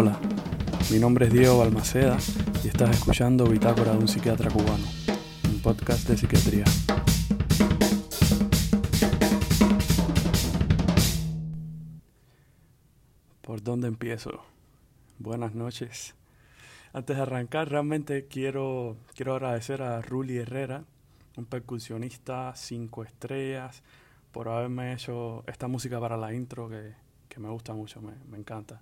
Hola, mi nombre es Diego Balmaceda y estás escuchando Bitácora de un psiquiatra cubano, un podcast de psiquiatría. ¿Por dónde empiezo? Buenas noches. Antes de arrancar, realmente quiero, quiero agradecer a Ruli Herrera, un percusionista cinco estrellas, por haberme hecho esta música para la intro que, que me gusta mucho, me, me encanta.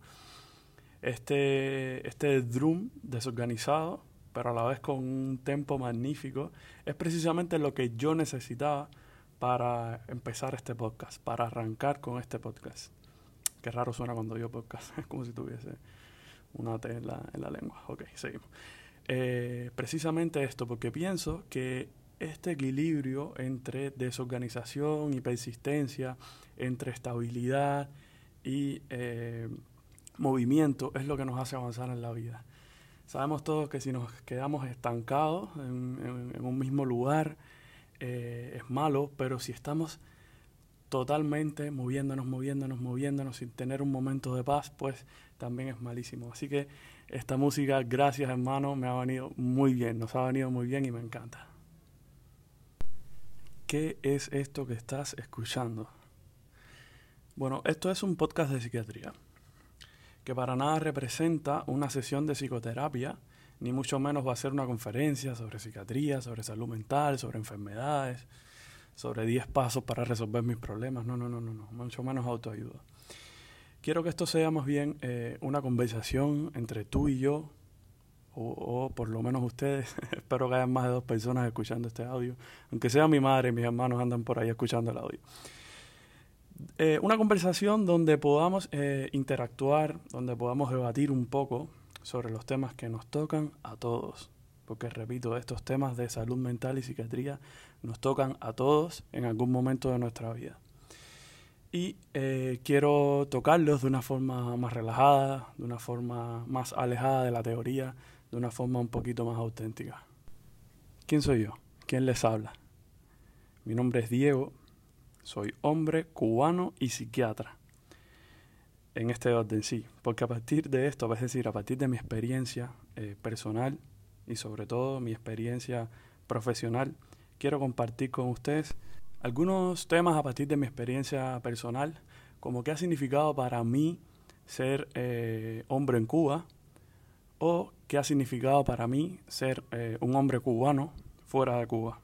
Este, este drum desorganizado, pero a la vez con un tempo magnífico, es precisamente lo que yo necesitaba para empezar este podcast, para arrancar con este podcast. Qué raro suena cuando digo podcast, es como si tuviese una T en la, en la lengua. Ok, seguimos. Eh, precisamente esto, porque pienso que este equilibrio entre desorganización y persistencia, entre estabilidad y eh, movimiento es lo que nos hace avanzar en la vida. Sabemos todos que si nos quedamos estancados en, un mismo lugar eh, es malo, pero si estamos totalmente moviéndonos, moviéndonos, moviéndonos sin tener un momento de paz, pues también es malísimo. Así que esta música, gracias hermano, me ha venido muy bien, nos ha venido muy bien y me encanta. ¿Qué es esto que estás escuchando? Bueno, esto es un podcast de psiquiatría que para nada representa una sesión de psicoterapia, ni mucho menos va a ser una conferencia sobre psiquiatría, sobre salud mental, sobre enfermedades, sobre 10 pasos para resolver mis problemas. No, no, no, no, no, mucho menos autoayuda. Quiero que esto sea más bien eh, una conversación entre tú y yo, o, o, por lo menos ustedes. Espero que haya más de dos personas escuchando este audio, aunque sea mi madre y mis hermanos andan por ahí escuchando el audio. Eh, una conversación donde podamos eh, interactuar, donde podamos debatir un poco sobre los temas que nos tocan a todos. Porque, repito, estos temas de salud mental y psiquiatría nos tocan a todos en algún momento de nuestra vida. Y eh, quiero tocarlos de una forma más relajada, de una forma más alejada de la teoría, de una forma un poquito más auténtica. ¿Quién soy yo? ¿Quién les habla? Mi nombre es Diego, soy hombre, cubano y psiquiatra. En este orden, sí. Porque a partir de esto, es decir, a partir de mi experiencia eh, personal y sobre todo mi experiencia profesional, quiero compartir con ustedes algunos temas a partir de mi experiencia personal, como qué ha significado para mí ser eh, hombre en Cuba o qué ha significado para mí ser eh, un hombre cubano fuera de Cuba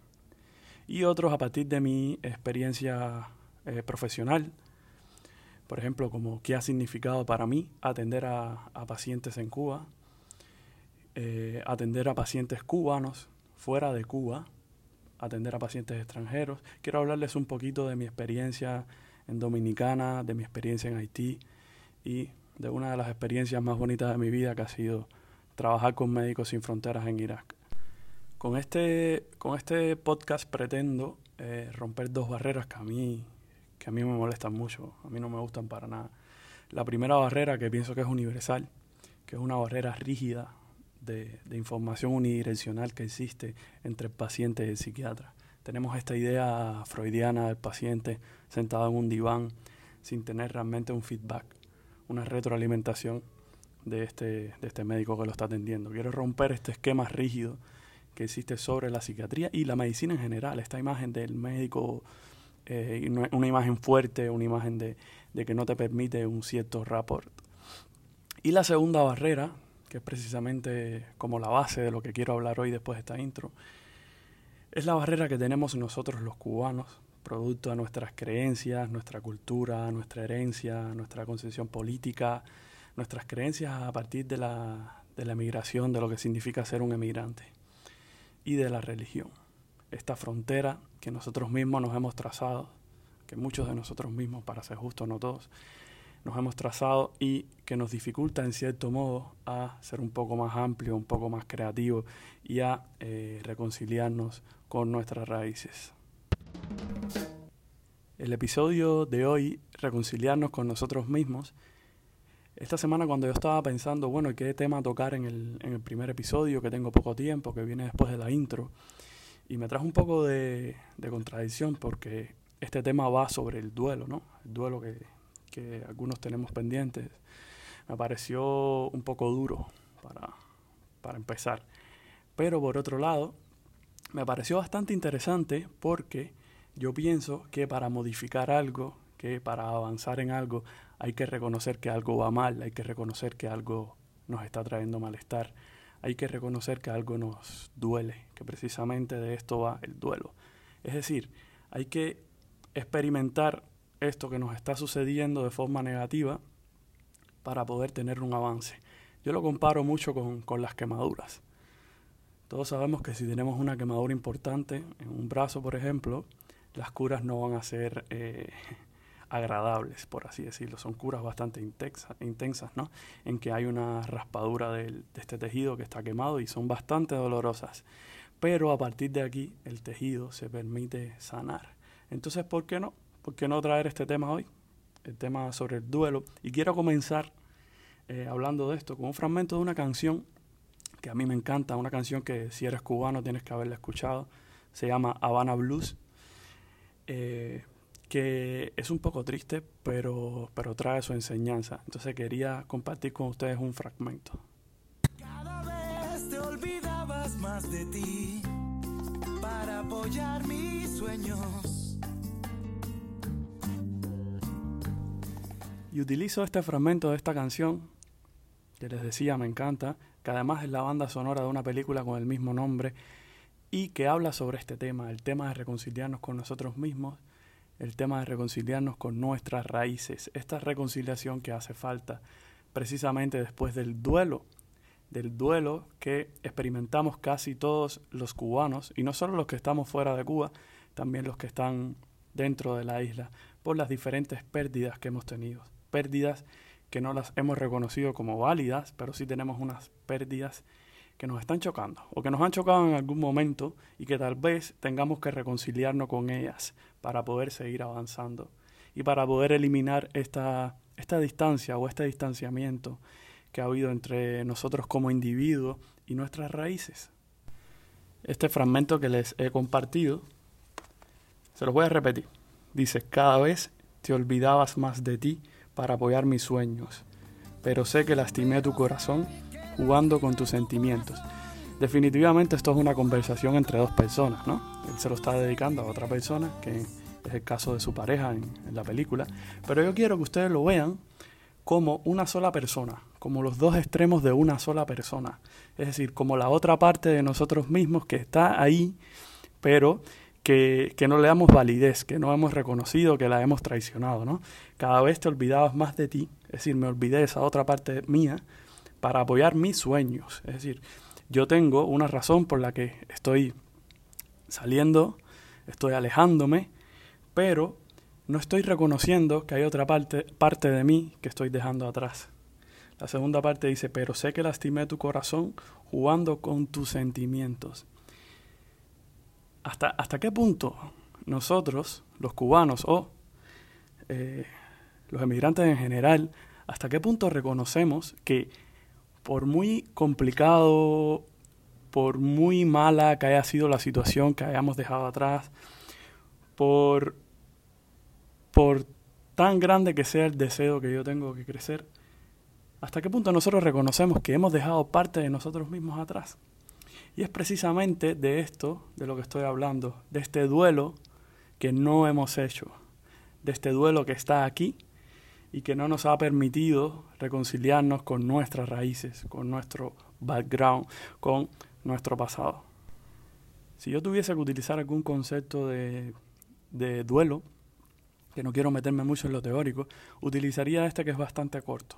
y otros a partir de mi experiencia eh, profesional. Por ejemplo, como qué ha significado para mí atender a, pacientes en Cuba, eh, atender a pacientes cubanos fuera de Cuba, atender a pacientes extranjeros. Quiero hablarles un poquito de mi experiencia en Dominicana, de mi experiencia en Haití y de una de las experiencias más bonitas de mi vida que ha sido trabajar con Médicos Sin Fronteras en Irak. Con este, con este podcast pretendo eh, romper dos barreras que a, mí, que a mí me molestan mucho, a mí no me gustan para nada. La primera barrera que pienso que es universal, que es una barrera rígida de, de información unidireccional que existe entre el paciente y el psiquiatra. Tenemos esta idea freudiana del paciente sentado en un diván sin tener realmente un feedback, una retroalimentación de este, de este médico que lo está atendiendo. Quiero romper este esquema rígido que existe sobre la psiquiatría y la medicina en general. Esta imagen del médico, eh, una imagen fuerte, una imagen de, que no te permite un cierto rapport. Y la segunda barrera, que es precisamente como la base de lo que quiero hablar hoy después de esta intro, es la barrera que tenemos nosotros los cubanos, producto de nuestras creencias, nuestra cultura, nuestra herencia, nuestra concepción política, nuestras creencias a partir de la, de la emigración, de lo que significa ser un emigrante y de la religión. Esta frontera que nosotros mismos nos hemos trazado, que muchos de nosotros mismos, para ser justos, no todos, nos hemos trazado y que nos dificulta en cierto modo a ser un poco más amplio, un poco más creativo y a eh, reconciliarnos con nuestras raíces. El episodio de hoy, reconciliarnos con nosotros mismos, esta semana cuando yo estaba pensando, bueno, ¿qué tema tocar en el, en el primer episodio? Que tengo poco tiempo, que viene después de la intro. Y me trajo un poco de, de contradicción porque este tema va sobre el duelo, ¿no? El duelo que, que algunos tenemos pendientes. me pareció un poco duro para, para empezar. Pero por otro lado, me pareció bastante interesante porque yo pienso que para modificar algo, que para avanzar en algo, hay que reconocer que algo va mal, hay que reconocer que algo nos está trayendo malestar, hay que reconocer que algo nos duele, que precisamente de esto va el duelo. Es decir, hay que experimentar esto que nos está sucediendo de forma negativa para poder tener un avance. Yo lo comparo mucho con, las quemaduras. Todos sabemos que si tenemos una quemadura importante en un brazo, por ejemplo, las curas no van a ser eh, agradables, por así decirlo. Son curas bastante intensas, ¿no? En que hay una raspadura de este tejido que está quemado y son bastante dolorosas. Pero a partir de aquí el tejido se permite sanar. Entonces, ¿por qué no? ¿Por qué no traer este tema hoy? El tema sobre el duelo. Y quiero comenzar eh, hablando de esto con un fragmento de una canción que a mí me encanta, una canción que si eres cubano tienes que haberla escuchado. Se llama Habana Blues. Eh, que es un poco triste, pero, pero trae su enseñanza. Entonces quería compartir con ustedes un fragmento. Cada vez te olvidabas más de ti para apoyar mis sueños. Y utilizo este fragmento de esta canción, que les decía me encanta, que además es la banda sonora de una película con el mismo nombre y que habla sobre este tema, el tema de reconciliarnos con nosotros mismos el tema de reconciliarnos con nuestras raíces, esta reconciliación que hace falta precisamente después del duelo, del duelo que experimentamos casi todos los cubanos, y no solo los que estamos fuera de Cuba, también los que están dentro de la isla, por las diferentes pérdidas que hemos tenido, pérdidas que no las hemos reconocido como válidas, pero sí tenemos unas pérdidas que nos están chocando o que nos han chocado en algún momento y que tal vez tengamos que reconciliarnos con ellas para poder seguir avanzando y para poder eliminar esta, esta distancia o este distanciamiento que ha habido entre nosotros como individuos y nuestras raíces. Este fragmento que les he compartido, se los voy a repetir. Dice, cada vez te olvidabas más de ti para apoyar mis sueños, pero sé que lastimé tu corazón jugando con tus sentimientos. Definitivamente esto es una conversación entre dos personas, ¿no? Él se lo está dedicando a otra persona, que es el caso de su pareja en, la película. Pero yo quiero que ustedes lo vean como una sola persona, como los dos extremos de una sola persona. Es decir, como la otra parte de nosotros mismos que está ahí, pero que, que, no le damos validez, que no hemos reconocido, que la hemos traicionado, ¿no? Cada vez te olvidabas más de ti, es decir, me olvidé de esa otra parte mía para apoyar mis sueños. Es decir, yo tengo una razón por la que estoy saliendo, estoy alejándome, pero no estoy reconociendo que hay otra parte, parte de mí que estoy dejando atrás. La segunda parte dice, pero sé que lastimé tu corazón jugando con tus sentimientos. ¿Hasta, hasta qué punto nosotros, los cubanos o eh, los emigrantes en general, hasta qué punto reconocemos que por muy complicado, por muy mala que haya sido la situación que hayamos dejado atrás, por, por tan grande que sea el deseo que yo tengo que crecer, ¿hasta qué punto nosotros reconocemos que hemos dejado parte de nosotros mismos atrás? Y es precisamente de esto de lo que estoy hablando, de este duelo que no hemos hecho, de este duelo que está aquí y que no nos ha permitido reconciliarnos con nuestras raíces, con nuestro background, con nuestro pasado. Si yo tuviese que utilizar algún concepto de, de duelo, que no quiero meterme mucho en lo teórico, utilizaría este que es bastante corto,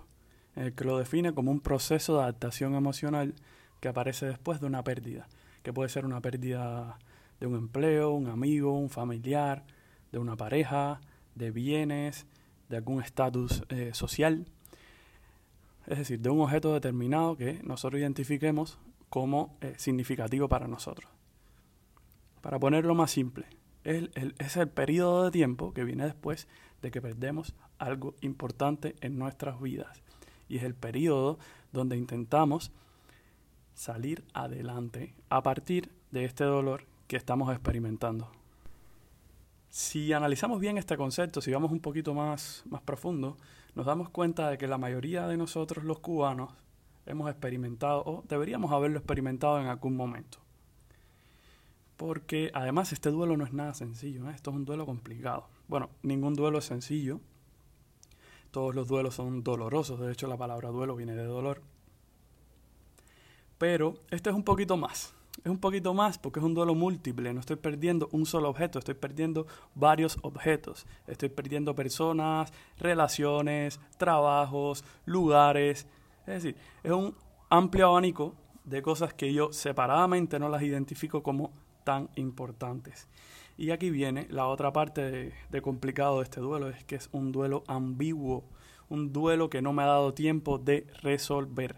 el que lo define como un proceso de adaptación emocional que aparece después de una pérdida, que puede ser una pérdida de un empleo, un amigo, un familiar, de una pareja, de bienes, de algún estatus eh, social, es decir, de un objeto determinado que nosotros identifiquemos como eh, significativo para nosotros. Para ponerlo más simple, es el, es el periodo de tiempo que viene después de que perdemos algo importante en nuestras vidas. Y es el periodo donde intentamos salir adelante a partir de este dolor que estamos experimentando. Si analizamos bien este concepto, si vamos un poquito más, más profundo, nos damos cuenta de que la mayoría de nosotros los cubanos hemos experimentado o deberíamos haberlo experimentado en algún momento. Porque además este duelo no es nada sencillo, ¿eh? esto es un duelo complicado. Bueno, ningún duelo es sencillo. Todos los duelos son dolorosos, de hecho la palabra duelo viene de dolor. Pero este es un poquito más. Es un poquito más porque es un duelo múltiple. No estoy perdiendo un solo objeto, estoy perdiendo varios objetos. Estoy perdiendo personas, relaciones, trabajos, lugares. Es decir, es un amplio abanico de cosas que yo separadamente no las identifico como tan importantes. Y aquí viene la otra parte de, complicado de este duelo, es que es un duelo ambiguo, un duelo que no me ha dado tiempo de resolver,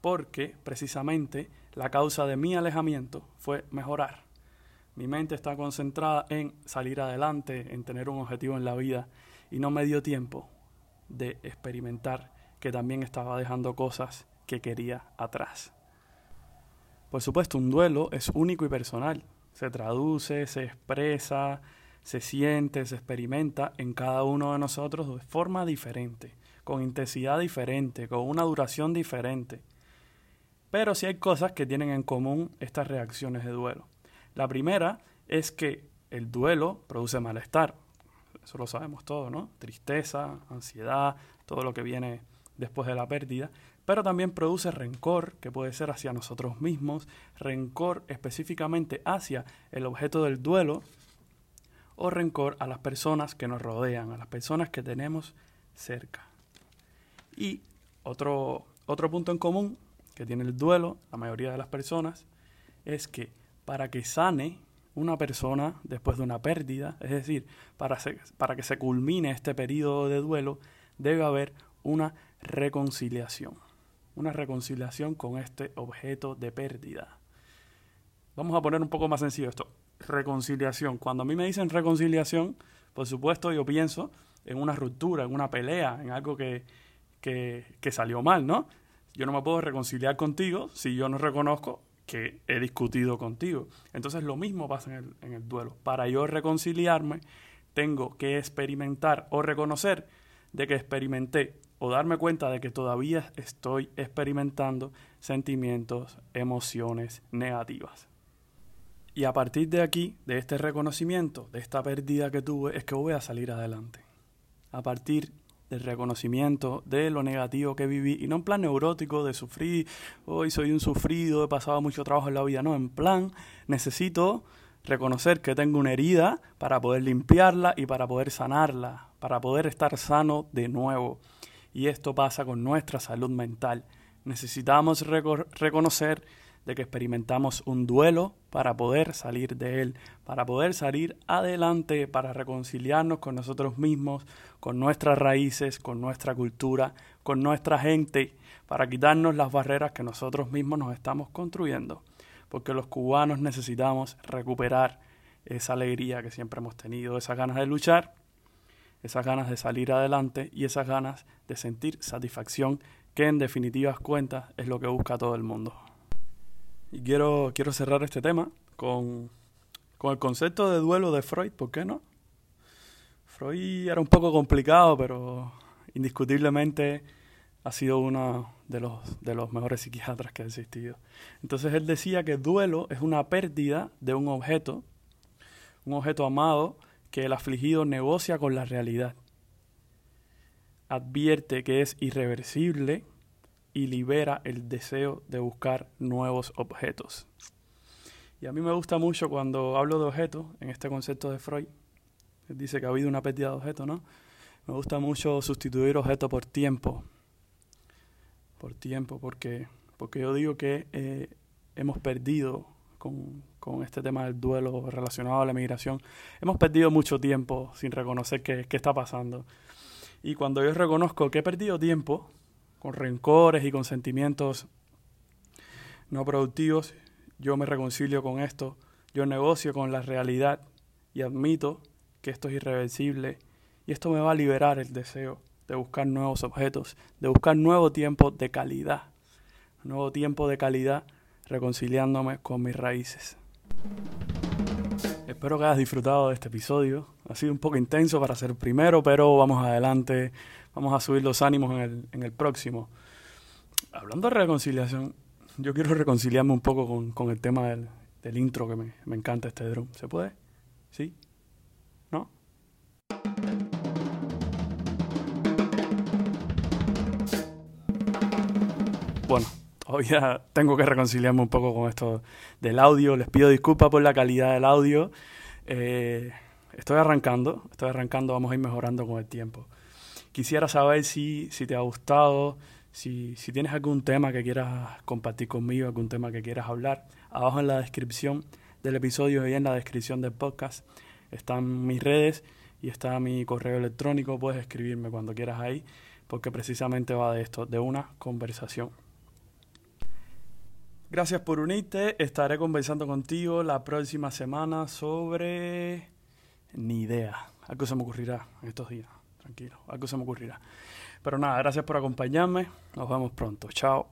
porque precisamente la causa de mi alejamiento fue mejorar. Mi mente está concentrada en salir adelante, en tener un objetivo en la vida, y no me dio tiempo de experimentar que también estaba dejando cosas que quería atrás. Por supuesto, un duelo es único y personal se traduce, se expresa, se siente, se experimenta en cada uno de nosotros de forma diferente, con intensidad diferente, con una duración diferente. Pero sí hay cosas que tienen en común estas reacciones de duelo. La primera es que el duelo produce malestar. Eso lo sabemos todos, ¿no? Tristeza, ansiedad, todo lo que viene después de la pérdida pero también produce rencor, que puede ser hacia nosotros mismos, rencor específicamente hacia el objeto del duelo, o rencor a las personas que nos rodean, a las personas que tenemos cerca. Y otro, otro punto en común que tiene el duelo, la mayoría de las personas, es que para que sane una persona después de una pérdida, es decir, para, para que se culmine este periodo de duelo, debe haber una reconciliación una reconciliación con este objeto de pérdida. Vamos a poner un poco más sencillo esto. Reconciliación. Cuando a mí me dicen reconciliación, por supuesto yo pienso en una ruptura, en una pelea, en algo que, que, salió mal, ¿no? Yo no me puedo reconciliar contigo si yo no reconozco que he discutido contigo. Entonces lo mismo pasa en el, duelo. Para yo reconciliarme, tengo que experimentar o reconocer de que experimenté o darme cuenta de que todavía estoy experimentando sentimientos, emociones negativas. Y a partir de aquí, de este reconocimiento, de esta pérdida que tuve, es que voy a salir adelante. A partir del reconocimiento de lo negativo que viví, y no en plan neurótico de sufrir, hoy soy un sufrido, he pasado mucho trabajo en la vida, no, en plan necesito reconocer que tengo una herida para poder limpiarla y para poder sanarla, para poder estar sano de nuevo y esto pasa con nuestra salud mental. Necesitamos reconocer de que experimentamos un duelo para poder salir de él, para poder salir adelante, para reconciliarnos con nosotros mismos, con nuestras raíces, con nuestra cultura, con nuestra gente, para quitarnos las barreras que nosotros mismos nos estamos construyendo, porque los cubanos necesitamos recuperar esa alegría que siempre hemos tenido, esas ganas de luchar esas ganas de salir adelante y esas ganas de sentir satisfacción, que en definitivas cuentas es lo que busca todo el mundo. Y quiero, quiero cerrar este tema con, con el concepto de duelo de Freud, ¿por qué no? Freud era un poco complicado, pero indiscutiblemente ha sido uno de los, de los mejores psiquiatras que ha existido. Entonces él decía que duelo es una pérdida de un objeto, un objeto amado, que el afligido negocia con la realidad. Advierte que es irreversible y libera el deseo de buscar nuevos objetos. Y a mí me gusta mucho cuando hablo de objetos, en este concepto de Freud, dice que ha habido una pérdida de objetos, ¿no? Me gusta mucho sustituir objeto por tiempo. Por tiempo, porque, porque yo digo que eh, hemos perdido con, con este tema del duelo relacionado a la migración, hemos perdido mucho tiempo sin reconocer qué, qué está pasando. Y cuando yo reconozco que he perdido tiempo con rencores y con sentimientos no productivos, yo me reconcilio con esto, yo negocio con la realidad y admito que esto es irreversible y esto me va a liberar el deseo de buscar nuevos objetos, de buscar nuevo tiempo de calidad, nuevo tiempo de calidad reconciliándome con mis raíces. Espero que hayas disfrutado de este episodio. Ha sido un poco intenso para ser primero, pero vamos adelante. Vamos a subir los ánimos en el, en el próximo. Hablando de reconciliación, yo quiero reconciliarme un poco con, con el tema del, del intro que me, me encanta este drum. ¿Se puede? ¿Sí? ¿No? Bueno, todavía tengo que reconciliarme un poco con esto del audio. Les pido disculpas por la calidad del audio. Eh, estoy arrancando, estoy arrancando, vamos a ir mejorando con el tiempo. Quisiera saber si, si te ha gustado, si, si tienes algún tema que quieras compartir conmigo, algún tema que quieras hablar. Abajo en la descripción del episodio y en la descripción del podcast están mis redes y está mi correo electrónico. Puedes escribirme cuando quieras ahí, porque precisamente va de esto, de una conversación. Gracias por unirte. Estaré conversando contigo la próxima semana sobre... Ni idea. Algo se me ocurrirá en estos días tranquilo, algo se me ocurrirá. Pero nada, gracias por acompañarme, nos vemos pronto, chao.